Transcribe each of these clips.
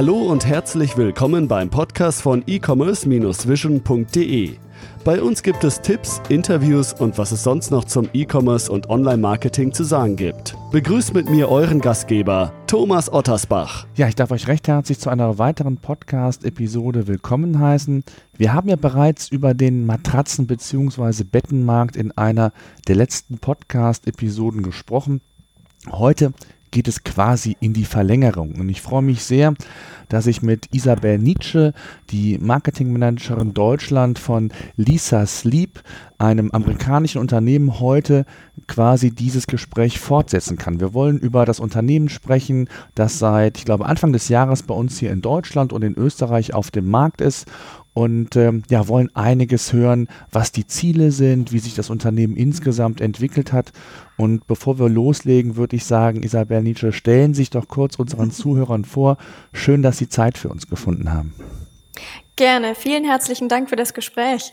Hallo und herzlich willkommen beim Podcast von e-commerce-vision.de. Bei uns gibt es Tipps, Interviews und was es sonst noch zum E-Commerce und Online-Marketing zu sagen gibt. Begrüßt mit mir euren Gastgeber, Thomas Ottersbach. Ja, ich darf euch recht herzlich zu einer weiteren Podcast-Episode willkommen heißen. Wir haben ja bereits über den Matratzen- bzw. Bettenmarkt in einer der letzten Podcast-Episoden gesprochen. Heute geht es quasi in die Verlängerung. Und ich freue mich sehr, dass ich mit Isabel Nietzsche, die Marketingmanagerin Deutschland von Lisa Sleep, einem amerikanischen Unternehmen, heute quasi dieses Gespräch fortsetzen kann. Wir wollen über das Unternehmen sprechen, das seit, ich glaube, Anfang des Jahres bei uns hier in Deutschland und in Österreich auf dem Markt ist und ähm, ja, wollen einiges hören, was die Ziele sind, wie sich das Unternehmen insgesamt entwickelt hat. Und bevor wir loslegen, würde ich sagen, Isabel Nietzsche, stellen Sie sich doch kurz unseren Zuhörern vor. Schön, dass Sie Zeit für uns gefunden haben. Gerne. Vielen herzlichen Dank für das Gespräch.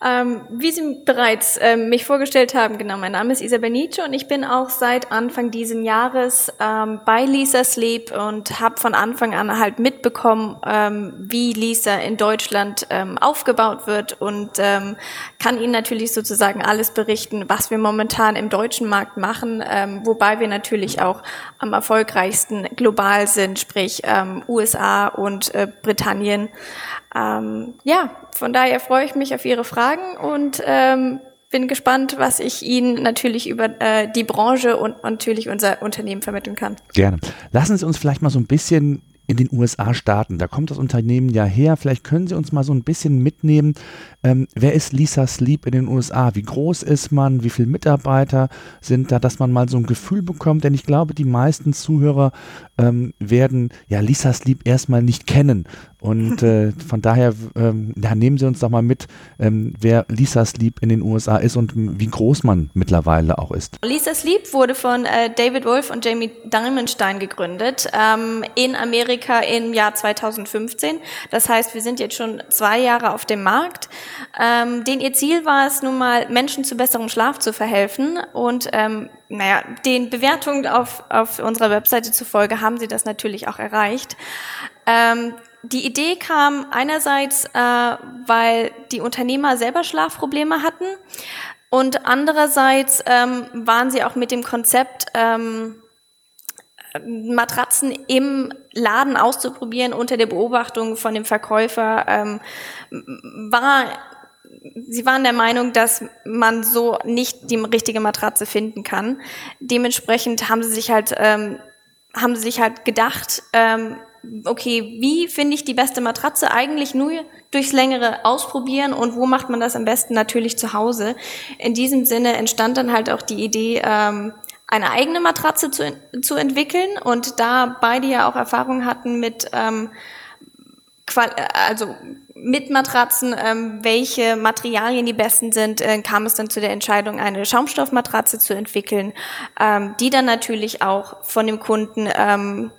Ähm, wie Sie bereits ähm, mich vorgestellt haben, genau, mein Name ist Isabel Nietzsche und ich bin auch seit Anfang diesen Jahres ähm, bei Lisa Sleep und habe von Anfang an halt mitbekommen, ähm, wie Lisa in Deutschland ähm, aufgebaut wird und ähm, kann Ihnen natürlich sozusagen alles berichten, was wir momentan im deutschen Markt machen, wobei wir natürlich auch am erfolgreichsten global sind, sprich USA und äh, Britannien. Ähm, ja, von daher freue ich mich auf Ihre Fragen und ähm, bin gespannt, was ich Ihnen natürlich über äh, die Branche und natürlich unser Unternehmen vermitteln kann. Gerne. Lassen Sie uns vielleicht mal so ein bisschen in den USA starten. Da kommt das Unternehmen ja her. Vielleicht können Sie uns mal so ein bisschen mitnehmen. Ähm, wer ist Lisa Sleep in den USA? Wie groß ist man? Wie viele Mitarbeiter sind da, dass man mal so ein Gefühl bekommt? Denn ich glaube, die meisten Zuhörer ähm, werden ja Lisa Sleep erstmal nicht kennen. Und äh, von daher ähm, ja, nehmen Sie uns doch mal mit, ähm, wer Lisa Sleep in den USA ist und wie groß man mittlerweile auch ist. Lisa Sleep wurde von äh, David Wolf und Jamie Diamondstein gegründet ähm, in Amerika im Jahr 2015. Das heißt, wir sind jetzt schon zwei Jahre auf dem Markt. Ähm, denn ihr Ziel war es nun mal, Menschen zu besserem Schlaf zu verhelfen und ähm, naja, den Bewertungen auf, auf unserer Webseite zufolge haben sie das natürlich auch erreicht. Ähm, die Idee kam einerseits, äh, weil die Unternehmer selber Schlafprobleme hatten und andererseits ähm, waren sie auch mit dem Konzept, ähm, Matratzen im Laden auszuprobieren unter der Beobachtung von dem Verkäufer, ähm, war Sie waren der Meinung, dass man so nicht die richtige Matratze finden kann. Dementsprechend haben sie sich halt, ähm, haben sie sich halt gedacht, ähm, okay, wie finde ich die beste Matratze? Eigentlich nur durchs längere Ausprobieren und wo macht man das am besten? Natürlich zu Hause. In diesem Sinne entstand dann halt auch die Idee, ähm, eine eigene Matratze zu, zu entwickeln und da beide ja auch Erfahrung hatten mit ähm, also mit Matratzen, ähm, welche Materialien die besten sind, äh, kam es dann zu der Entscheidung, eine Schaumstoffmatratze zu entwickeln, ähm, die dann natürlich auch von dem Kunden ähm,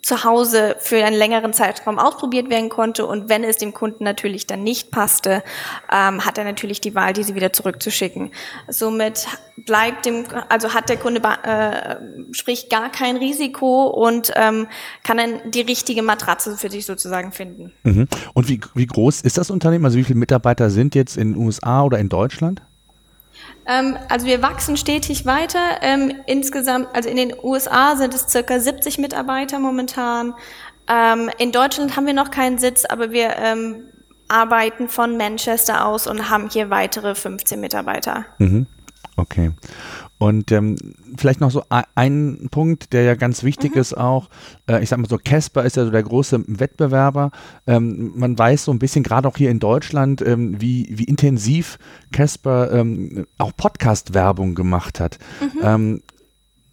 zu Hause für einen längeren Zeitraum ausprobiert werden konnte und wenn es dem Kunden natürlich dann nicht passte, ähm, hat er natürlich die Wahl, diese wieder zurückzuschicken. Somit bleibt dem, also hat der Kunde äh, sprich gar kein Risiko und ähm, kann dann die richtige Matratze für sich sozusagen finden. Mhm. Und wie, wie groß ist das Unternehmen? Also wie viele Mitarbeiter sind jetzt in den USA oder in Deutschland? Ähm, also wir wachsen stetig weiter. Ähm, insgesamt, also in den USA sind es circa 70 Mitarbeiter momentan. Ähm, in Deutschland haben wir noch keinen Sitz, aber wir arbeiten von Manchester aus und haben hier weitere 15 Mitarbeiter. Mhm. Okay. Und ähm, vielleicht noch so ein Punkt, der ja ganz wichtig mhm. ist auch, äh, ich sag mal so, Casper ist ja so der große Wettbewerber. Ähm, man weiß so ein bisschen, gerade auch hier in Deutschland, ähm, wie, wie intensiv Casper ähm, auch Podcast-Werbung gemacht hat. Mhm. Ähm,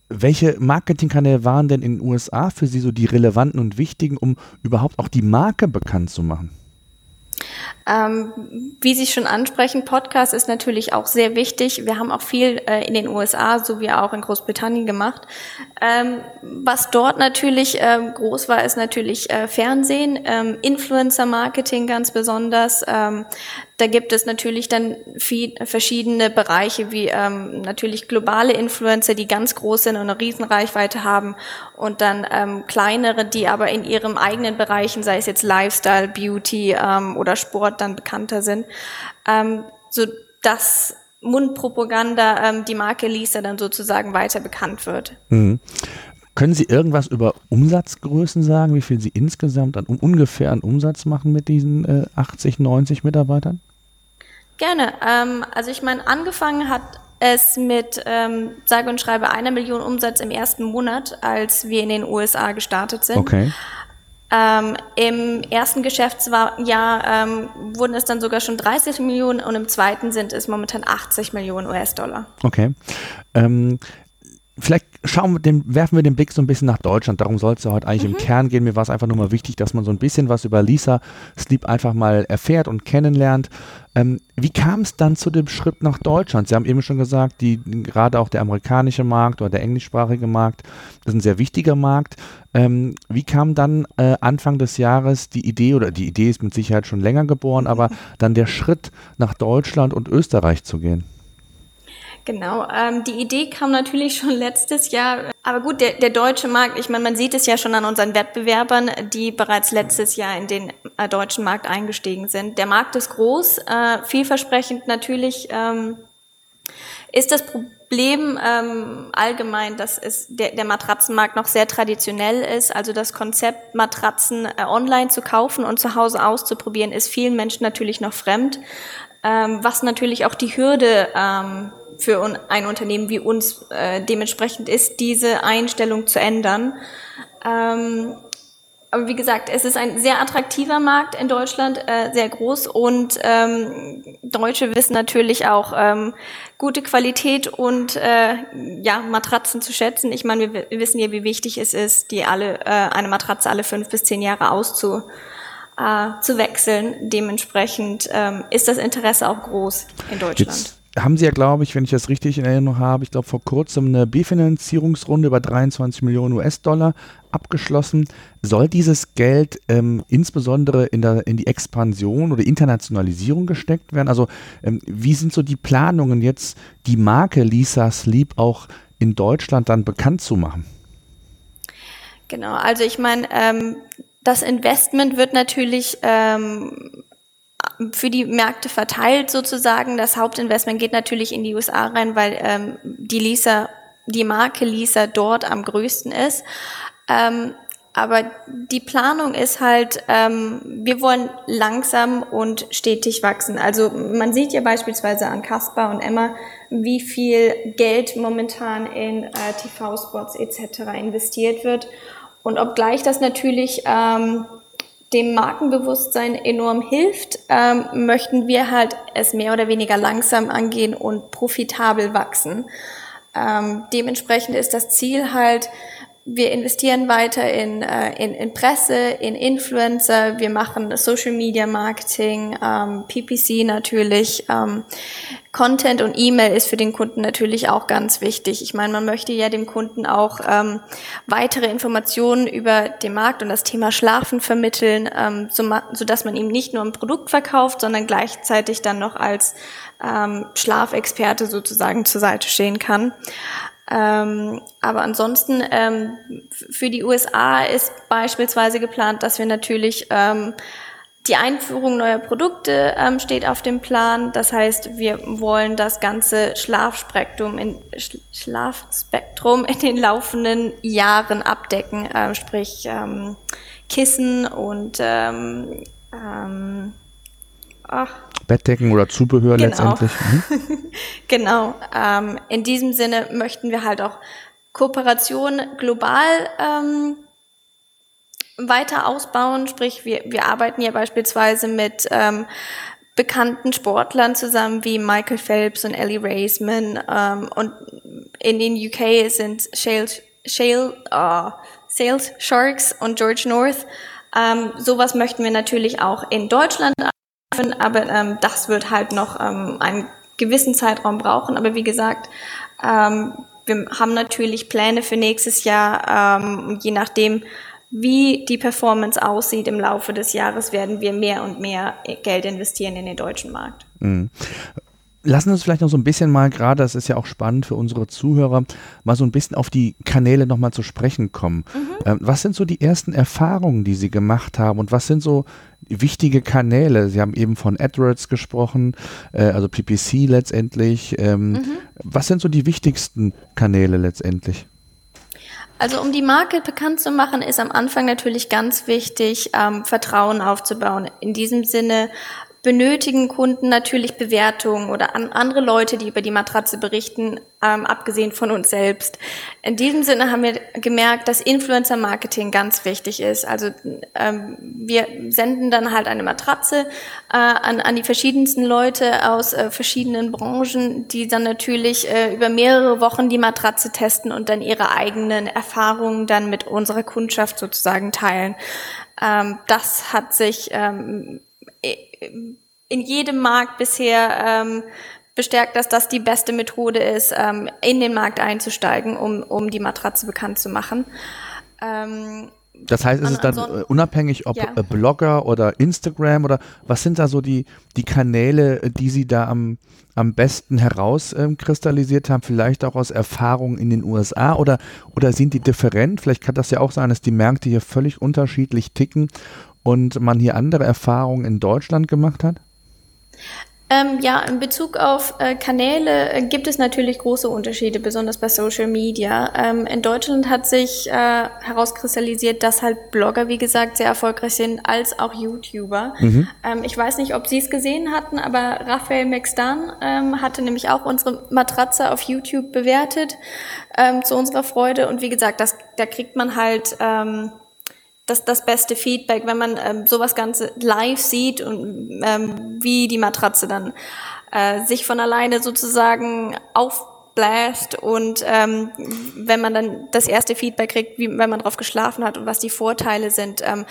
welche Marketingkanäle waren denn in den USA für Sie so die relevanten und wichtigen, um überhaupt auch die Marke bekannt zu machen? Ähm, wie Sie schon ansprechen, Podcast ist natürlich auch sehr wichtig. Wir haben auch viel äh, in den USA sowie auch in Großbritannien gemacht. Ähm, was dort natürlich äh, groß war, ist natürlich äh, Fernsehen, ähm, Influencer-Marketing ganz besonders. Da gibt es natürlich dann viel, verschiedene Bereiche, wie ähm, natürlich globale Influencer, die ganz groß sind und eine Riesenreichweite haben und dann ähm, kleinere, die aber in ihrem eigenen Bereichen, sei es jetzt Lifestyle, Beauty ähm, oder Sport, dann bekannter sind, ähm, so dass Mundpropaganda ähm, die Marke Lisa dann sozusagen weiter bekannt wird. Mhm. Können Sie irgendwas über Umsatzgrößen sagen, wie viel Sie insgesamt an, um, ungefähr an Umsatz machen mit diesen äh, 80, 90 Mitarbeitern? Gerne. Ähm, also ich meine, angefangen hat es mit ähm, sage und schreibe einer Million Umsatz im ersten Monat, als wir in den USA gestartet sind. Okay. Ähm, Im ersten Geschäftsjahr ähm, wurden es dann sogar schon 30 Millionen und im zweiten sind es momentan 80 Millionen US-Dollar. Okay. Ähm, vielleicht schauen wir den, werfen wir den Blick so ein bisschen nach Deutschland. Darum soll es ja heute eigentlich mhm. im Kern gehen. Mir war es einfach nur mal wichtig, dass man so ein bisschen was über Lisa Sleep einfach mal erfährt und kennenlernt. Ähm, wie kam es dann zu dem Schritt nach Deutschland? Sie haben eben schon gesagt, die, gerade auch der amerikanische Markt oder der englischsprachige Markt, das ist ein sehr wichtiger Markt. Ähm, wie kam dann äh, Anfang des Jahres die Idee, oder die Idee ist mit Sicherheit schon länger geboren, aber dann der Schritt nach Deutschland und Österreich zu gehen? Genau, ähm, die Idee kam natürlich schon letztes Jahr. Aber gut, der, der deutsche Markt, ich meine, man sieht es ja schon an unseren Wettbewerbern, die bereits letztes Jahr in den äh, deutschen Markt eingestiegen sind. Der Markt ist groß, äh, vielversprechend natürlich. Ähm, ist das Problem ähm, allgemein, dass es der, der Matratzenmarkt noch sehr traditionell ist. Also das Konzept, Matratzen äh, online zu kaufen und zu Hause auszuprobieren, ist vielen Menschen natürlich noch fremd. Ähm, was natürlich auch die Hürde ähm, für ein Unternehmen wie uns äh, dementsprechend ist, diese Einstellung zu ändern. Ähm, aber wie gesagt, es ist ein sehr attraktiver Markt in Deutschland, äh, sehr groß und ähm, Deutsche wissen natürlich auch ähm, gute Qualität und äh, ja Matratzen zu schätzen. Ich meine, wir, wir, wissen ja, wie wichtig es ist, die alle äh, eine Matratze alle fünf bis zehn Jahre auszu äh, zu wechseln. Dementsprechend ähm, ist das Interesse auch groß in Deutschland. Jetzt haben Sie ja, glaube ich, wenn ich das richtig in Erinnerung habe, ich glaube vor kurzem eine B-Finanzierungsrunde über 23 Millionen US-Dollar abgeschlossen. Soll dieses Geld ähm, insbesondere in, der, in die Expansion oder Internationalisierung gesteckt werden? Also ähm, wie sind so die Planungen jetzt, die Marke Lisa Sleep auch in Deutschland dann bekannt zu machen? Genau, also ich meine, ähm, das Investment wird natürlich ähm, für die Märkte verteilt sozusagen. Das Hauptinvestment geht natürlich in die USA rein, weil ähm, die Lisa, die Marke Lisa dort am größten ist. Ähm, aber die Planung ist halt, ähm, wir wollen langsam und stetig wachsen. Also man sieht ja beispielsweise an Caspar und Emma, wie viel Geld momentan in äh, TV-Spots etc. investiert wird. Und obgleich das natürlich ähm, dem Markenbewusstsein enorm hilft, ähm, möchten wir halt es mehr oder weniger langsam angehen und profitabel wachsen. Ähm, dementsprechend ist das Ziel halt, wir investieren weiter in, äh, in, in Presse, in Influencer, wir machen Social Media Marketing, ähm, PPC natürlich. Ähm, Content und E-Mail ist für den Kunden natürlich auch ganz wichtig. Ich meine, man möchte ja dem Kunden auch ähm, weitere Informationen über den Markt und das Thema Schlafen vermitteln, ähm, so, so dass man ihm nicht nur ein Produkt verkauft, sondern gleichzeitig dann noch als ähm, Schlafexperte sozusagen zur Seite stehen kann. Ähm, aber ansonsten ähm, für die USA ist beispielsweise geplant, dass wir natürlich ähm, die Einführung neuer Produkte ähm, steht auf dem Plan. Das heißt, wir wollen das ganze Schlafspektrum in, Schlafspektrum in den laufenden Jahren abdecken, äh, sprich ähm, Kissen und ähm, ach, Bettdecken oder Zubehör genau. letztendlich. Mhm. genau. Ähm, in diesem Sinne möchten wir halt auch Kooperation global ähm, weiter ausbauen. Sprich, wir, wir arbeiten ja beispielsweise mit ähm, bekannten Sportlern zusammen wie Michael Phelps und Ellie Raceman. Ähm, und in den UK sind Shale, Shale uh, Sales Sharks und George North. Ähm, sowas möchten wir natürlich auch in Deutschland aber ähm, das wird halt noch ähm, einen gewissen Zeitraum brauchen. Aber wie gesagt, ähm, wir haben natürlich Pläne für nächstes Jahr, ähm, je nachdem, wie die Performance aussieht im Laufe des Jahres, werden wir mehr und mehr Geld investieren in den deutschen Markt. Mhm. Lassen Sie uns vielleicht noch so ein bisschen mal, gerade das ist ja auch spannend für unsere Zuhörer, mal so ein bisschen auf die Kanäle nochmal zu sprechen kommen. Mhm. Ähm, was sind so die ersten Erfahrungen, die Sie gemacht haben und was sind so wichtige Kanäle? Sie haben eben von AdWords gesprochen, äh, also PPC letztendlich. Ähm, mhm. Was sind so die wichtigsten Kanäle letztendlich? Also um die Marke bekannt zu machen, ist am Anfang natürlich ganz wichtig, ähm, Vertrauen aufzubauen. In diesem Sinne benötigen Kunden natürlich Bewertungen oder an andere Leute, die über die Matratze berichten, ähm, abgesehen von uns selbst. In diesem Sinne haben wir gemerkt, dass Influencer-Marketing ganz wichtig ist. Also ähm, wir senden dann halt eine Matratze äh, an, an die verschiedensten Leute aus äh, verschiedenen Branchen, die dann natürlich äh, über mehrere Wochen die Matratze testen und dann ihre eigenen Erfahrungen dann mit unserer Kundschaft sozusagen teilen. Ähm, das hat sich ähm, in jedem Markt bisher ähm, bestärkt, dass das die beste Methode ist, ähm, in den Markt einzusteigen, um, um die Matratze bekannt zu machen. Ähm, das heißt, ist es dann unabhängig, ob ja. Äh, Blogger oder Instagram oder was sind da so die, die Kanäle, äh, die Sie da am, am besten herauskristallisiert ähm, haben, vielleicht auch aus Erfahrungen in den USA oder, oder sind die different? Vielleicht kann das ja auch sein, dass die Märkte hier völlig unterschiedlich ticken und man hier andere Erfahrungen in Deutschland gemacht hat? Ähm, ja, in Bezug auf äh, Kanäle äh, gibt es natürlich große Unterschiede, besonders bei Social Media. Ähm, in Deutschland hat sich äh, herauskristallisiert, dass halt Blogger, wie gesagt, sehr erfolgreich sind, als auch YouTuber. Mhm. Ähm, ich weiß nicht, ob Sie es gesehen hatten, aber Raphael McStan ähm, hatte nämlich auch unsere Matratze auf YouTube bewertet, ähm, zu unserer Freude. Und wie gesagt, das, da kriegt man halt... Das, das beste Feedback, wenn man ähm, sowas Ganze live sieht und ähm, wie die Matratze dann äh, sich von alleine sozusagen aufbläst und ähm, wenn man dann das erste Feedback kriegt, wie, wenn man drauf geschlafen hat und was die Vorteile sind, ähm,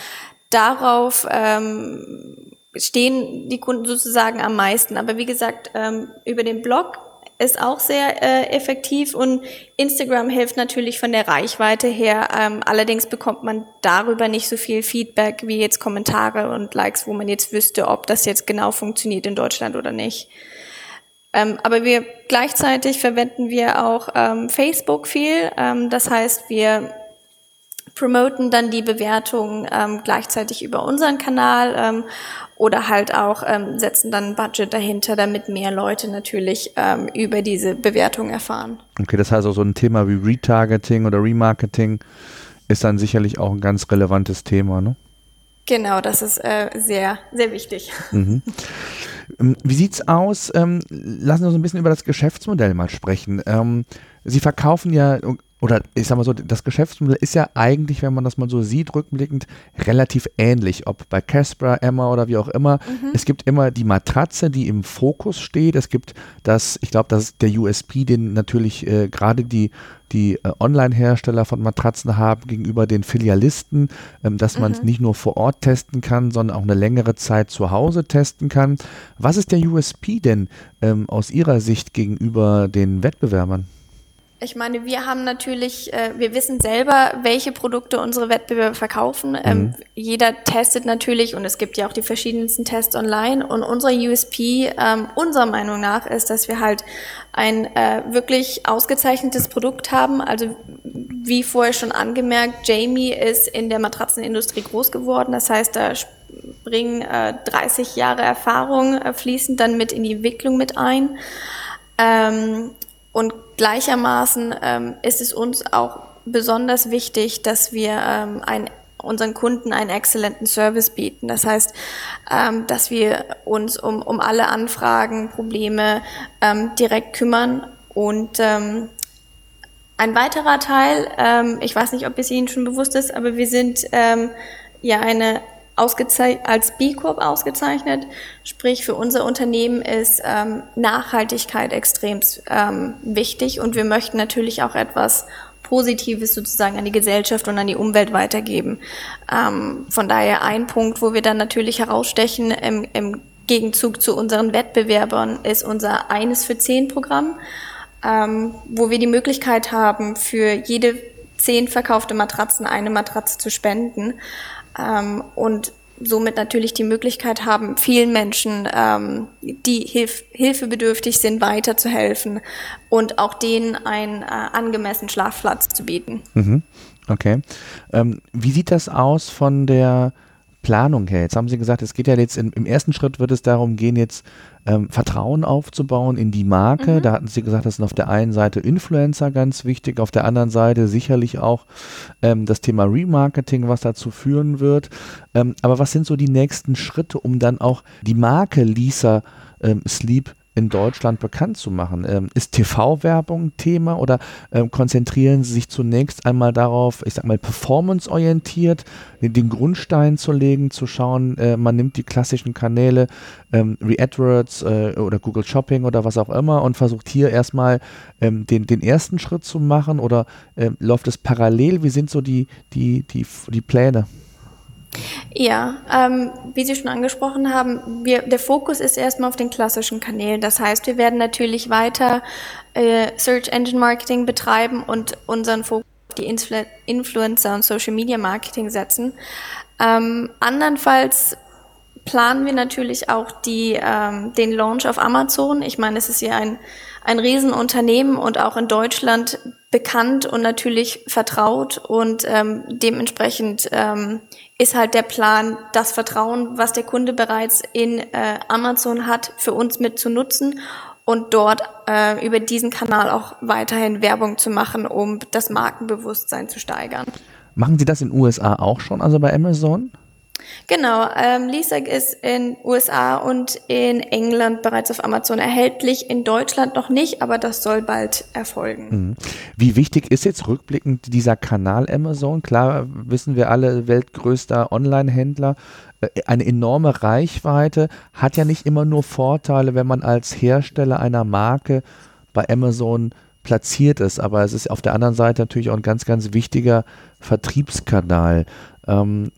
darauf ähm, stehen die Kunden sozusagen am meisten. Aber wie gesagt, ähm, über den Blog ist auch sehr äh, effektiv und Instagram hilft natürlich von der Reichweite her. Ähm, allerdings bekommt man darüber nicht so viel Feedback wie jetzt Kommentare und Likes, wo man jetzt wüsste, ob das jetzt genau funktioniert in Deutschland oder nicht. Ähm, aber wir gleichzeitig verwenden wir auch ähm, Facebook viel. Ähm, das heißt, wir promoten dann die Bewertung ähm, gleichzeitig über unseren Kanal ähm, oder halt auch ähm, setzen dann ein Budget dahinter, damit mehr Leute natürlich ähm, über diese Bewertung erfahren. Okay, das heißt auch so ein Thema wie Retargeting oder Remarketing ist dann sicherlich auch ein ganz relevantes Thema, ne? Genau, das ist äh, sehr, sehr wichtig. Mhm. Ähm, wie sieht's aus? Ähm, lassen Sie uns ein bisschen über das Geschäftsmodell mal sprechen. Ähm, Sie verkaufen ja oder ich sag mal so, das Geschäftsmodell ist ja eigentlich, wenn man das mal so sieht, rückblickend, relativ ähnlich. Ob bei Casper, Emma oder wie auch immer. Mhm. Es gibt immer die Matratze, die im Fokus steht. Es gibt das, ich glaube, das ist der USP, den natürlich äh, gerade die, die äh, Online-Hersteller von Matratzen haben gegenüber den Filialisten, ähm, dass man es mhm. nicht nur vor Ort testen kann, sondern auch eine längere Zeit zu Hause testen kann. Was ist der USP denn ähm, aus Ihrer Sicht gegenüber den Wettbewerbern? Ich meine, wir haben natürlich, äh, wir wissen selber, welche Produkte unsere Wettbewerber verkaufen. Ähm, mhm. jeder testet natürlich und es gibt ja auch die verschiedensten Tests online. Und unser USP, ähm, unserer Meinung nach, ist, dass wir halt ein äh, wirklich ausgezeichnetes Produkt haben. Also wie vorher schon angemerkt, Jamie ist in der Matratzenindustrie groß geworden. Das heißt, da springen äh, 30 Jahre Erfahrung äh, fließen dann mit in die Entwicklung mit ein. Ähm, und gleichermaßen ähm, ist es uns auch besonders wichtig, dass wir ähm, ein, unseren Kunden einen exzellenten Service bieten. Das heißt, ähm, dass wir uns um, um alle Anfragen, Probleme ähm, direkt kümmern. Und ähm, ein weiterer Teil, ähm, ich weiß nicht, ob es Ihnen schon bewusst ist, aber wir sind ähm, ja eine als B Corp ausgezeichnet. Sprich, für unser Unternehmen ist ähm, Nachhaltigkeit extrem ähm, wichtig und wir möchten natürlich auch etwas Positives sozusagen an die Gesellschaft und an die Umwelt weitergeben. Ähm, von daher ein Punkt, wo wir dann natürlich herausstechen im, im Gegenzug zu unseren Wettbewerbern, ist unser Eines für zehn Programm, ähm, wo wir die Möglichkeit haben, für jede zehn verkaufte Matratzen eine Matratze zu spenden ähm, und somit natürlich die Möglichkeit haben, vielen Menschen, ähm, die hilf hilfebedürftig sind, weiterzuhelfen und auch denen einen äh, angemessenen Schlafplatz zu bieten. Mhm. Okay. Ähm, wie sieht das aus von der Planung her? Jetzt haben Sie gesagt, es geht ja jetzt in, im ersten Schritt wird es darum gehen, jetzt ähm, Vertrauen aufzubauen in die Marke. Mhm. Da hatten Sie gesagt, das sind auf der einen Seite Influencer ganz wichtig, auf der anderen Seite sicherlich auch ähm, das Thema Remarketing, was dazu führen wird. Ähm, aber was sind so die nächsten Schritte, um dann auch die Marke Lisa ähm, Sleep in Deutschland bekannt zu machen. Ähm, ist TV-Werbung Thema oder ähm, konzentrieren Sie sich zunächst einmal darauf, ich sag mal, performance-orientiert, den, Grundstein zu legen, zu schauen, äh, man nimmt die klassischen Kanäle, ähm, Re-AdWords äh, oder Google Shopping oder was auch immer und versucht hier erstmal ähm, den, den ersten Schritt zu machen oder äh, läuft es parallel? Wie sind so die, die, die, die Pläne? Ja, ähm, wie Sie schon angesprochen haben, wir, der Fokus ist erstmal auf den klassischen Kanälen. Das heißt, wir werden natürlich weiter äh, Search Engine Marketing betreiben und unseren Fokus auf die Influ Influencer und Social Media Marketing setzen. Ähm, andernfalls planen wir natürlich auch die, ähm, den Launch auf Amazon. Ich meine, es ist ja ein, ein Riesenunternehmen und auch in Deutschland bekannt und natürlich vertraut und ähm, dementsprechend ähm, ist halt der Plan, das Vertrauen, was der Kunde bereits in äh, Amazon hat, für uns mit zu nutzen und dort äh, über diesen Kanal auch weiterhin Werbung zu machen, um das Markenbewusstsein zu steigern. Machen Sie das in den USA auch schon, also bei Amazon? Genau, ähm, Lisak ist in USA und in England bereits auf Amazon erhältlich, in Deutschland noch nicht, aber das soll bald erfolgen. Mhm. Wie wichtig ist jetzt rückblickend dieser Kanal Amazon? Klar, wissen wir alle, weltgrößter Online-Händler, äh, eine enorme Reichweite, hat ja nicht immer nur Vorteile, wenn man als Hersteller einer Marke bei Amazon platziert ist, aber es ist auf der anderen Seite natürlich auch ein ganz, ganz wichtiger Vertriebskanal. Ähm,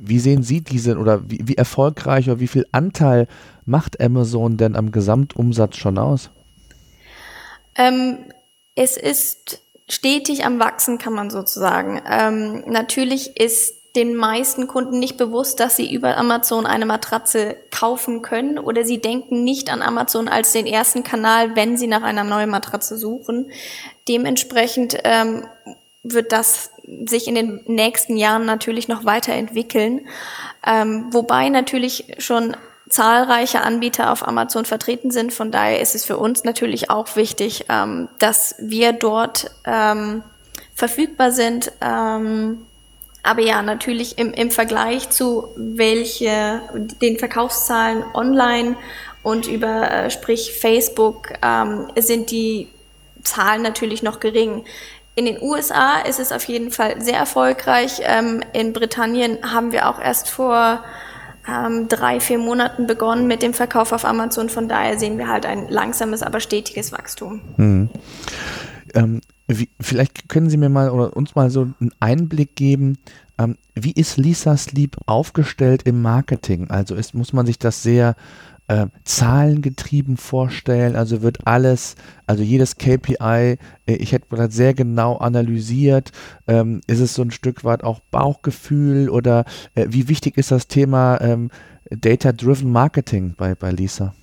wie sehen Sie diese oder wie, wie erfolgreich oder wie viel Anteil macht Amazon denn am Gesamtumsatz schon aus? Ähm, es ist stetig am Wachsen, kann man sozusagen. Ähm, natürlich ist den meisten Kunden nicht bewusst, dass sie über Amazon eine Matratze kaufen können oder sie denken nicht an Amazon als den ersten Kanal, wenn sie nach einer neuen Matratze suchen. Dementsprechend ähm, wird das sich in den nächsten Jahren natürlich noch weiterentwickeln. Ähm, wobei natürlich schon zahlreiche Anbieter auf Amazon vertreten sind. Von daher ist es für uns natürlich auch wichtig, ähm, dass wir dort ähm, verfügbar sind. Ähm, aber ja, natürlich im, im Vergleich zu welche den Verkaufszahlen online und über äh, sprich Facebook ähm, sind die Zahlen natürlich noch gering. In den USA ist es auf jeden Fall sehr erfolgreich. Ähm, in Britannien haben wir auch erst vor ähm, drei, vier Monaten begonnen mit dem Verkauf auf Amazon. Von daher sehen wir halt ein langsames, aber stetiges Wachstum. Mhm. Ähm, wie, vielleicht können Sie mir mal oder uns mal so einen Einblick geben, ähm, wie ist Lisa Sleep aufgestellt im Marketing? Also ist, muss man sich das sehr äh, zahlengetrieben vorstellen. Also wird alles, also jedes KPI, äh, ich hätte das sehr genau analysiert. Ähm, ist es so ein Stück weit auch Bauchgefühl oder äh, wie wichtig ist das Thema ähm, Data-Driven Marketing bei, bei Lisa?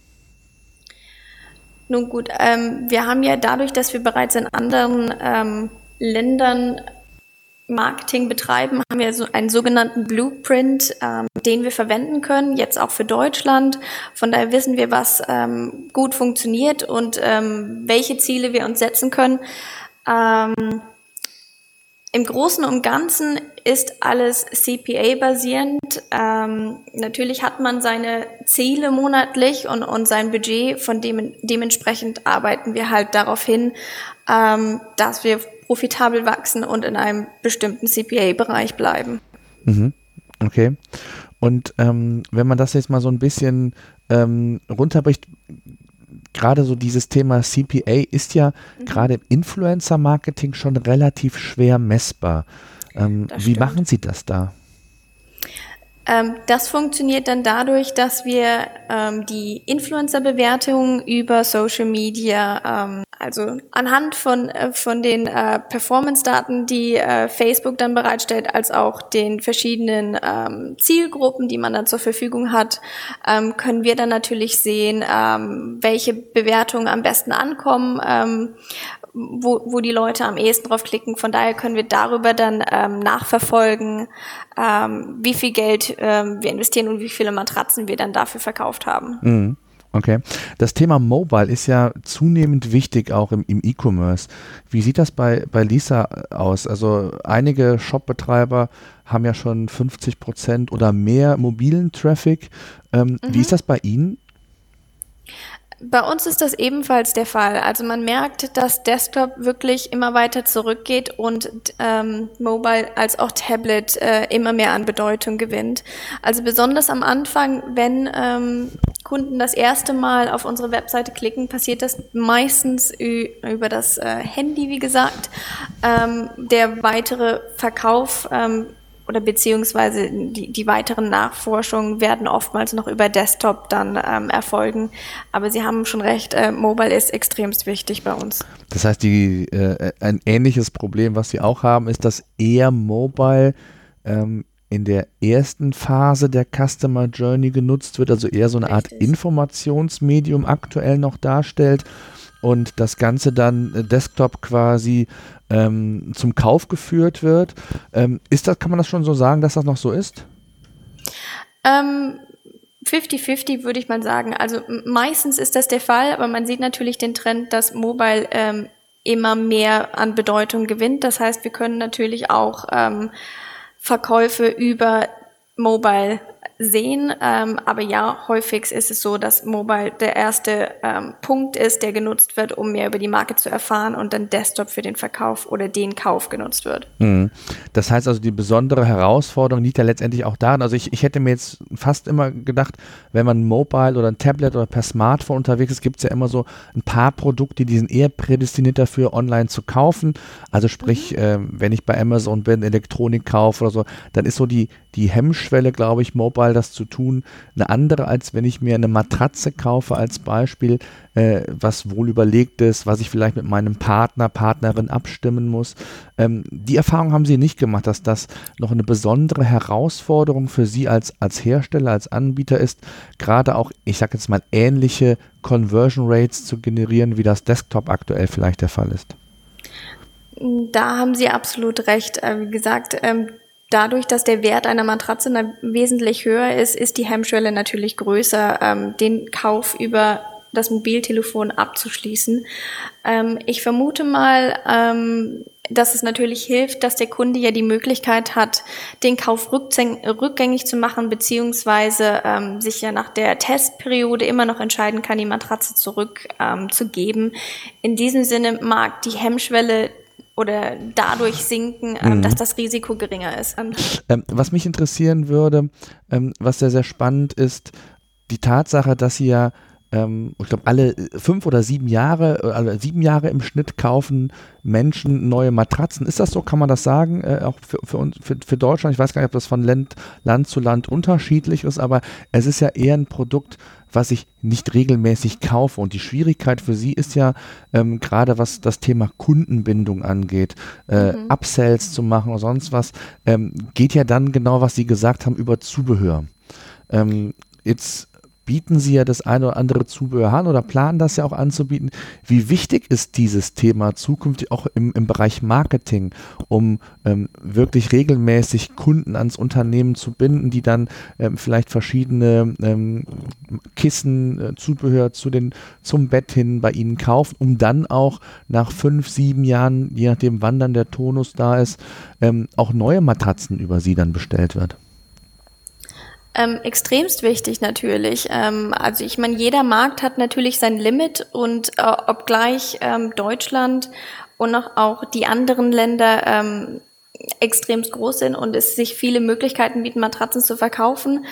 Nun gut, ähm, wir haben ja dadurch, dass wir bereits in anderen ähm, Ländern Marketing betreiben, haben wir so einen sogenannten Blueprint, ähm, den wir verwenden können, jetzt auch für Deutschland. Von daher wissen wir, was ähm, gut funktioniert und ähm, welche Ziele wir uns setzen können. Ähm, Im Großen und Ganzen ist alles CPA-basierend. Ähm, natürlich hat man seine Ziele monatlich und, und sein Budget, von dem dementsprechend arbeiten wir halt darauf hin, ähm, dass wir profitabel wachsen und in einem bestimmten CPA-Bereich bleiben. Mhm. Okay. Und ähm, wenn man das jetzt mal so ein bisschen ähm, runterbricht, gerade so dieses Thema CPA ist ja mhm. gerade im Influencer-Marketing schon relativ schwer messbar. Ähm, wie machen Sie das da? Ähm, das funktioniert dann dadurch, dass wir ähm, die Influencer-Bewertungen über Social Media ähm, also anhand von, äh, von den äh, Performance-Daten, die äh, Facebook dann bereitstellt, als auch den verschiedenen ähm, Zielgruppen, die man dann zur Verfügung hat, ähm, können wir dann natürlich sehen, ähm, welche Bewertungen am besten ankommen, ähm, wo, wo die Leute am ehesten drauf klicken. Von daher können wir darüber dann ähm, nachverfolgen, ähm, wie viel Geld ähm, wir investieren und wie viele Matratzen wir dann dafür verkauft haben. Mhm. Okay. Das Thema Mobile ist ja zunehmend wichtig auch im, im E-Commerce. Wie sieht das bei, bei Lisa aus? Also einige Shopbetreiber haben ja schon 50 Prozent oder mehr mobilen Traffic. Ähm, mhm. Wie ist das bei Ihnen? Bei uns ist das ebenfalls der Fall. Also man merkt, dass Desktop wirklich immer weiter zurückgeht und ähm, Mobile als auch Tablet äh, immer mehr an Bedeutung gewinnt. Also besonders am Anfang, wenn ähm, Kunden das erste Mal auf unsere Webseite klicken, passiert das meistens über das äh, Handy, wie gesagt. Ähm, der weitere Verkauf ähm, oder beziehungsweise die, die weiteren Nachforschungen werden oftmals noch über Desktop dann ähm, erfolgen. Aber Sie haben schon recht, äh, Mobile ist extremst wichtig bei uns. Das heißt, die, äh, ein ähnliches Problem, was Sie auch haben, ist, dass eher Mobile ähm, in der ersten Phase der Customer Journey genutzt wird, also eher so eine Richtig. Art Informationsmedium aktuell noch darstellt und das Ganze dann äh, Desktop quasi ähm, zum Kauf geführt wird. Ähm, ist das, kann man das schon so sagen, dass das noch so ist? Ähm, 50-50 würde ich mal sagen. Also meistens ist das der Fall, aber man sieht natürlich den Trend, dass Mobile ähm, immer mehr an Bedeutung gewinnt. Das heißt, wir können natürlich auch ähm, Verkäufe über Mobile sehen. Ähm, aber ja, häufig ist es so, dass Mobile der erste ähm, Punkt ist, der genutzt wird, um mehr über die Marke zu erfahren und dann Desktop für den Verkauf oder den Kauf genutzt wird. Mhm. Das heißt also, die besondere Herausforderung liegt ja letztendlich auch darin. Also ich, ich hätte mir jetzt fast immer gedacht, wenn man Mobile oder ein Tablet oder per Smartphone unterwegs ist, gibt es ja immer so ein paar Produkte, die sind eher prädestiniert dafür, online zu kaufen. Also sprich, mhm. äh, wenn ich bei Amazon bin, Elektronik kaufe oder so, dann ist so die, die Hemmschwelle, glaube ich, Mobile das zu tun, eine andere, als wenn ich mir eine Matratze kaufe als Beispiel, äh, was wohl überlegt ist, was ich vielleicht mit meinem Partner, Partnerin abstimmen muss. Ähm, die Erfahrung haben Sie nicht gemacht, dass das noch eine besondere Herausforderung für Sie als, als Hersteller, als Anbieter ist, gerade auch, ich sage jetzt mal, ähnliche Conversion Rates zu generieren, wie das Desktop aktuell vielleicht der Fall ist. Da haben Sie absolut recht. Äh, wie gesagt, ähm, dadurch, dass der Wert einer Matratze wesentlich höher ist, ist die Hemmschwelle natürlich größer, ähm, den Kauf über das Mobiltelefon abzuschließen. Ähm, ich vermute mal, ähm, dass es natürlich hilft, dass der Kunde ja die Möglichkeit hat, den Kauf rückgängig zu machen, beziehungsweise ähm, sich ja nach der Testperiode immer noch entscheiden kann, die Matratze zurückzugeben. Ähm, In diesem Sinne mag die Hemmschwelle oder dadurch sinken, ähm, mhm. dass das Risiko geringer ist. Ähm, was mich interessieren würde, ähm, was sehr, sehr spannend ist, die Tatsache, dass Sie ja ähm, ich glaube, alle fünf oder sieben Jahre, äh, also sieben Jahre im Schnitt kaufen Menschen neue Matratzen. Ist das so? Kann man das sagen? Äh, auch für, für, uns, für, für Deutschland? Ich weiß gar nicht, ob das von Land, Land zu Land unterschiedlich ist, aber es ist ja eher ein Produkt, was ich nicht regelmäßig kaufe. Und die Schwierigkeit für sie ist ja, ähm, gerade was das Thema Kundenbindung angeht, äh, mhm. Upsells zu machen oder sonst was, ähm, geht ja dann genau, was Sie gesagt haben, über Zubehör. Ähm, jetzt bieten Sie ja das eine oder andere Zubehör an oder planen das ja auch anzubieten. Wie wichtig ist dieses Thema zukünftig auch im, im Bereich Marketing, um ähm, wirklich regelmäßig Kunden ans Unternehmen zu binden, die dann ähm, vielleicht verschiedene ähm, Kissen, äh, Zubehör zu den, zum Bett hin bei Ihnen kaufen, um dann auch nach fünf, sieben Jahren, je nachdem wann dann der Tonus da ist, ähm, auch neue Matratzen über Sie dann bestellt wird? Ähm, extremst wichtig natürlich. Ähm, also ich meine, jeder Markt hat natürlich sein Limit und äh, obgleich ähm, Deutschland und auch die anderen Länder ähm, extremst groß sind und es sich viele Möglichkeiten bieten, Matratzen zu verkaufen,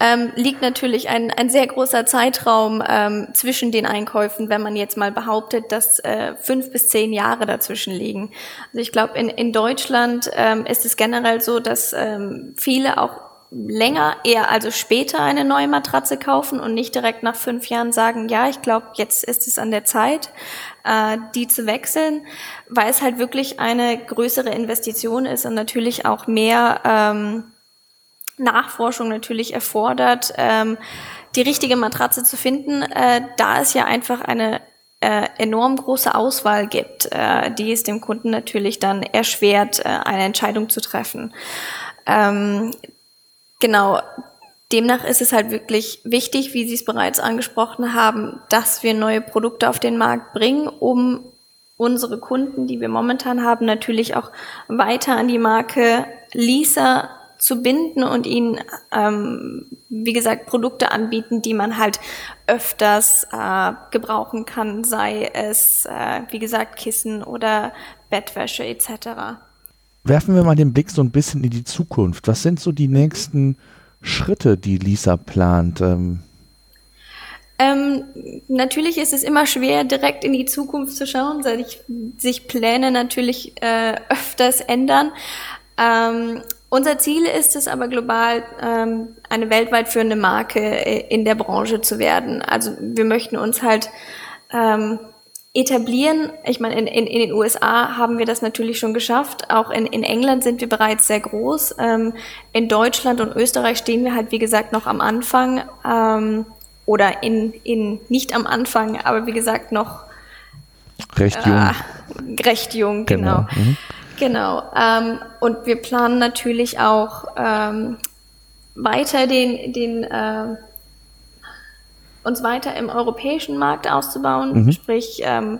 ähm, liegt natürlich ein, ein sehr großer Zeitraum ähm, zwischen den Einkäufen, wenn man jetzt mal behauptet, dass äh, fünf bis zehn Jahre dazwischen liegen. Also ich glaube, in, in Deutschland ähm, ist es generell so, dass ähm, viele auch länger, eher also später eine neue Matratze kaufen und nicht direkt nach fünf Jahren sagen, ja, ich glaube, jetzt ist es an der Zeit, äh, die zu wechseln, weil es halt wirklich eine größere Investition ist und natürlich auch mehr ähm, Nachforschung natürlich erfordert, ähm, die richtige Matratze zu finden, äh, da es ja einfach eine äh, enorm große Auswahl gibt, äh, die es dem Kunden natürlich dann erschwert, äh, eine Entscheidung zu treffen. Ähm, genau. Demnach ist es halt wirklich wichtig, wie Sie es bereits angesprochen haben, dass wir neue Produkte auf den Markt bringen, um unsere Kunden, die wir momentan haben, natürlich auch weiter an die Marke Lisa zu binden und ihnen, ähm, wie gesagt, Produkte anbieten, die man halt öfters äh, gebrauchen kann, sei es, äh, wie gesagt, Kissen oder Bettwäsche etc. Werfen wir mal den Blick so ein bisschen in die Zukunft. Was sind so die nächsten Schritte, die Lisa plant? Ähm ähm, natürlich ist es immer schwer, direkt in die Zukunft zu schauen, seit ich, sich Pläne natürlich äh, öfters ändern. Ähm, unser Ziel ist es aber global, ähm, eine weltweit führende Marke äh, in der Branche zu werden. Also wir möchten uns halt ähm, etablieren. Ich meine, in, in, in den USA haben wir das natürlich schon geschafft. Auch in, in England sind wir bereits sehr groß. Ähm, in Deutschland und Österreich stehen wir halt, wie gesagt, noch am Anfang. Ähm, oder in, in nicht am Anfang, aber wie gesagt, noch recht jung. Äh, recht jung, genau. genau. Mhm. Genau. Ähm, und wir planen natürlich auch ähm, weiter den, den äh, uns weiter im europäischen Markt auszubauen, mhm. sprich ähm,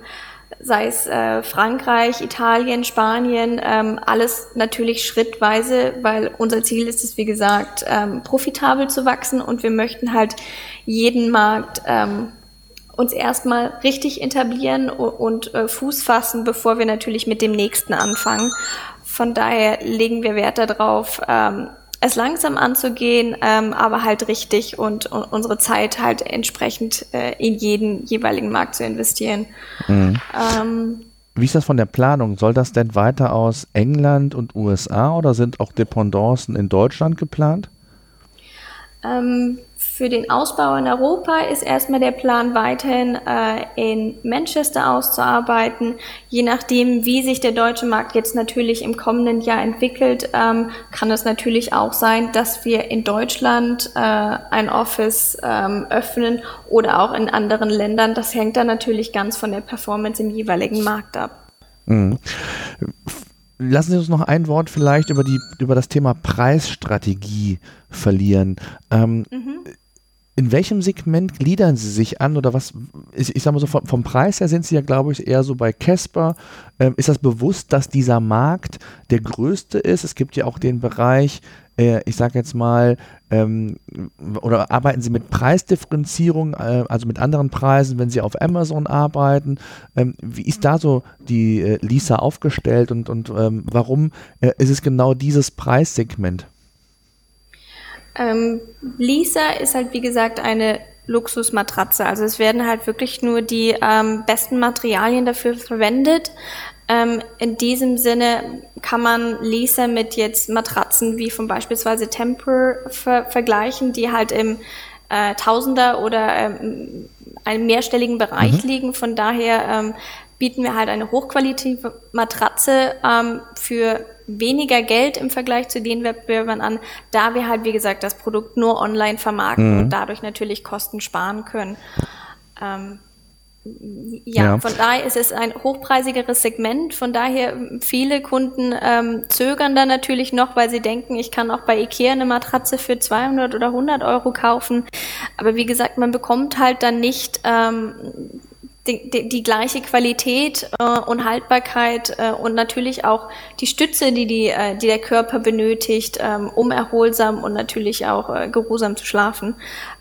sei es äh, Frankreich, Italien, Spanien, ähm, alles natürlich schrittweise, weil unser Ziel ist es, wie gesagt, ähm, profitabel zu wachsen und wir möchten halt jeden Markt ähm, uns erstmal richtig etablieren und äh, Fuß fassen, bevor wir natürlich mit dem nächsten anfangen. Von daher legen wir Wert darauf, ähm, es langsam anzugehen, ähm, aber halt richtig und, und, unsere Zeit halt entsprechend äh, in jeden jeweiligen Markt zu investieren. Mhm. Ähm, Wie ist das von der Planung? Soll das denn weiter aus England und USA oder sind auch Dependancen in Deutschland geplant? Ähm, für den Ausbau in Europa ist erstmal der Plan weiterhin äh, in Manchester auszuarbeiten. Je nachdem, wie sich der deutsche Markt jetzt natürlich im kommenden Jahr entwickelt, ähm, kann es natürlich auch sein, dass wir in Deutschland äh, ein Office ähm, öffnen oder auch in anderen Ländern. Das hängt dann natürlich ganz von der Performance im jeweiligen Markt ab. Mhm. Lassen Sie uns noch ein Wort vielleicht über, die, über das Thema Preisstrategie verlieren. Ähm, mhm in welchem Segment gliedern Sie sich an oder was, ich, ich sage mal so, vom, vom, Preis her sind Sie ja, glaube ich, eher so bei Casper. Ähm, ist das bewusst, dass dieser Markt der größte ist? Es gibt ja auch den Bereich, äh, ich sage jetzt mal, ähm, oder arbeiten Sie mit Preisdifferenzierung, äh, also mit anderen Preisen, wenn Sie auf Amazon arbeiten? Ähm, wie ist da so die äh, Lisa aufgestellt und, und ähm, warum äh, ist es genau dieses Preissegment? Ähm, Lisa ist halt, wie gesagt, eine Luxusmatratze. Also es werden halt wirklich nur die ähm, besten Materialien dafür verwendet. Ähm, in diesem Sinne kann man Lisa mit jetzt Matratzen wie von beispielsweise Temper ver vergleichen, die halt im äh, Tausender oder ähm, einem mehrstelligen Bereich mhm. liegen. Von daher ähm, bieten wir halt eine hochqualitative Matratze ähm, für weniger Geld im Vergleich zu den Wettbewerbern an, da wir halt, wie gesagt, das Produkt nur online vermarkten mhm. und dadurch natürlich Kosten sparen können. Ähm, ja, ja, von daher ist es ein hochpreisigeres Segment. Von daher viele Kunden ähm, zögern da natürlich noch, weil sie denken, ich kann auch bei Ikea eine Matratze für 200 oder 100 Euro kaufen. Aber wie gesagt, man bekommt halt dann nicht ähm, die, die, die gleiche Qualität äh, und Haltbarkeit äh, und natürlich auch die Stütze, die, die, äh, die der Körper benötigt, ähm, um erholsam und natürlich auch äh, geruhsam zu schlafen.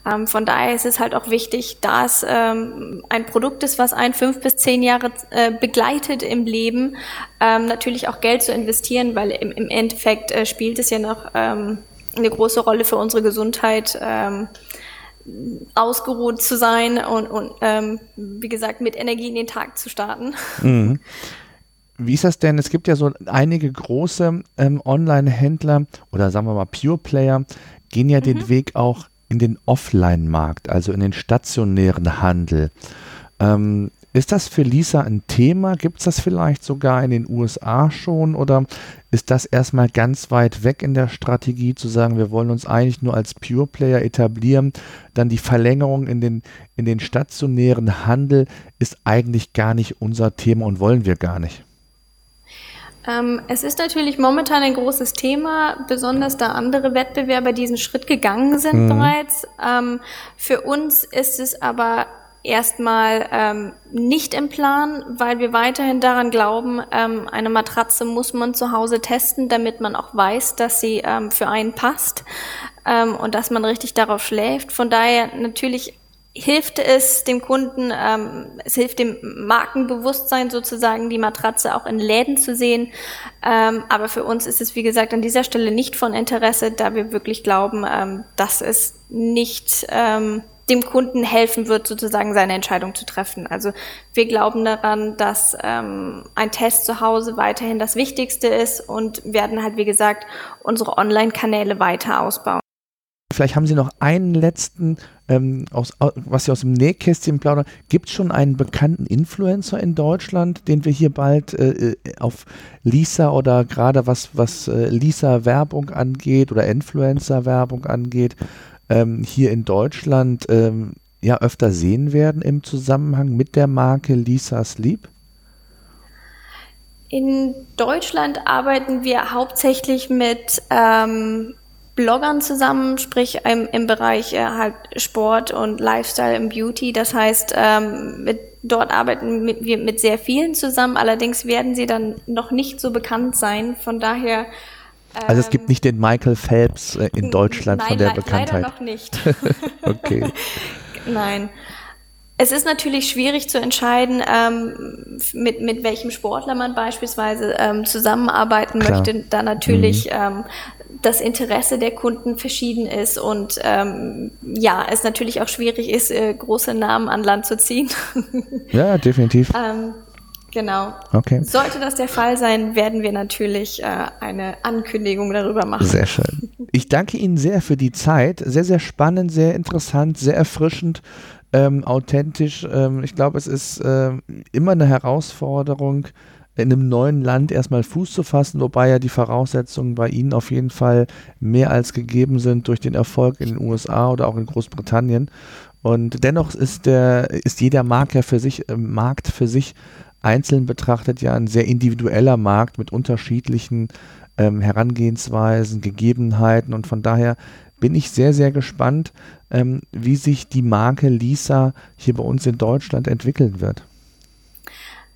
Ähm, von daher ist es halt auch wichtig, da es ähm, ein Produkt ist, was ein fünf bis zehn Jahre äh, begleitet im Leben, ähm, natürlich auch Geld zu investieren, weil im, im Endeffekt äh, spielt es ja noch ähm, eine große Rolle für unsere Gesundheit. Ähm, ausgeruht zu sein und, und ähm, wie gesagt, mit Energie in den Tag zu starten. Mhm. Wie ist das denn? Es gibt ja so einige große ähm, Online-Händler oder sagen wir mal Pure Player, gehen ja mhm. den Weg auch in den Offline-Markt, also in den stationären Handel. Ähm, ist das für Lisa ein Thema? Gibt es das vielleicht sogar in den USA schon oder ist das erstmal ganz weit weg in der Strategie zu sagen, wir wollen uns eigentlich nur als Pure Player etablieren? Dann die Verlängerung in den, in den stationären Handel ist eigentlich gar nicht unser Thema und wollen wir gar nicht. Ähm, es ist natürlich momentan ein großes Thema, besonders da andere Wettbewerber diesen Schritt gegangen sind mhm. bereits. Ähm, für uns ist es aber erstmal ähm, nicht im Plan, weil wir weiterhin daran glauben, ähm, eine Matratze muss man zu Hause testen, damit man auch weiß, dass sie ähm, für einen passt ähm, und dass man richtig darauf schläft. Von daher natürlich hilft es dem Kunden, ähm, es hilft dem Markenbewusstsein sozusagen, die Matratze auch in Läden zu sehen. Ähm, aber für uns ist es, wie gesagt, an dieser Stelle nicht von Interesse, da wir wirklich glauben, ähm, dass es nicht ähm, dem Kunden helfen wird, sozusagen seine Entscheidung zu treffen. Also wir glauben daran, dass ähm, ein Test zu Hause weiterhin das Wichtigste ist und werden halt, wie gesagt, unsere Online-Kanäle weiter ausbauen. Vielleicht haben Sie noch einen letzten, ähm, aus, was Sie aus dem Nähkästchen plaudern. Gibt es schon einen bekannten Influencer in Deutschland, den wir hier bald äh, äh auf Lisa oder gerade was, was äh, Lisa-Werbung angeht oder Influencer-Werbung angeht, ähm, hier in Deutschland ähm, ja öfter sehen werden im Zusammenhang mit der Marke Lisa Sleep? In Deutschland arbeiten wir hauptsächlich mit ähm, Bloggern zusammen, sprich im, im Bereich äh, halt Sport und Lifestyle und Beauty. Das heißt, ähm, mit, dort arbeiten wir mit sehr vielen zusammen. Allerdings werden sie dann noch nicht so bekannt sein. Von daher also es gibt ähm, nicht den Michael Phelps äh, in Deutschland nein, von der le Bekanntheit. Leider noch nicht. okay. Nein. Es ist natürlich schwierig zu entscheiden, ähm, mit, mit welchem Sportler man beispielsweise ähm, zusammenarbeiten Klar. möchte, da natürlich mhm. ähm, das Interesse der Kunden verschieden ist und ähm, ja, es natürlich auch schwierig ist, äh, große Namen an Land zu ziehen. ja, definitiv. ähm, Genau. Okay. Sollte das der Fall sein, werden wir natürlich äh, eine Ankündigung darüber machen. Sehr schön. Ich danke Ihnen sehr für die Zeit. Sehr, sehr spannend, sehr interessant, sehr erfrischend, ähm, authentisch. Ähm, ich glaube, es ist äh, immer eine Herausforderung, in einem neuen Land erstmal Fuß zu fassen, wobei ja die Voraussetzungen bei Ihnen auf jeden Fall mehr als gegeben sind durch den Erfolg in den USA oder auch in Großbritannien. Und dennoch ist der, ist jeder Markt ja für sich, äh, Markt für sich einzeln betrachtet ja ein sehr individueller Markt mit unterschiedlichen ähm, Herangehensweisen, Gegebenheiten und von daher bin ich sehr, sehr gespannt, ähm, wie sich die Marke Lisa hier bei uns in Deutschland entwickeln wird.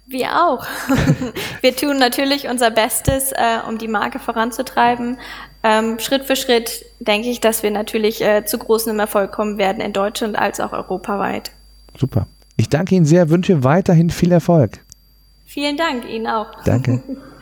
Wir auch. wir tun natürlich unser Bestes, äh, um die Marke voranzutreiben. Ähm, Schritt für Schritt denke ich, dass wir natürlich äh, zu großem Erfolg kommen werden in Deutschland als auch europaweit. Super. Ich danke Ihnen sehr, wünsche weiterhin viel Erfolg. Vielen Dank Ihnen auch. Danke.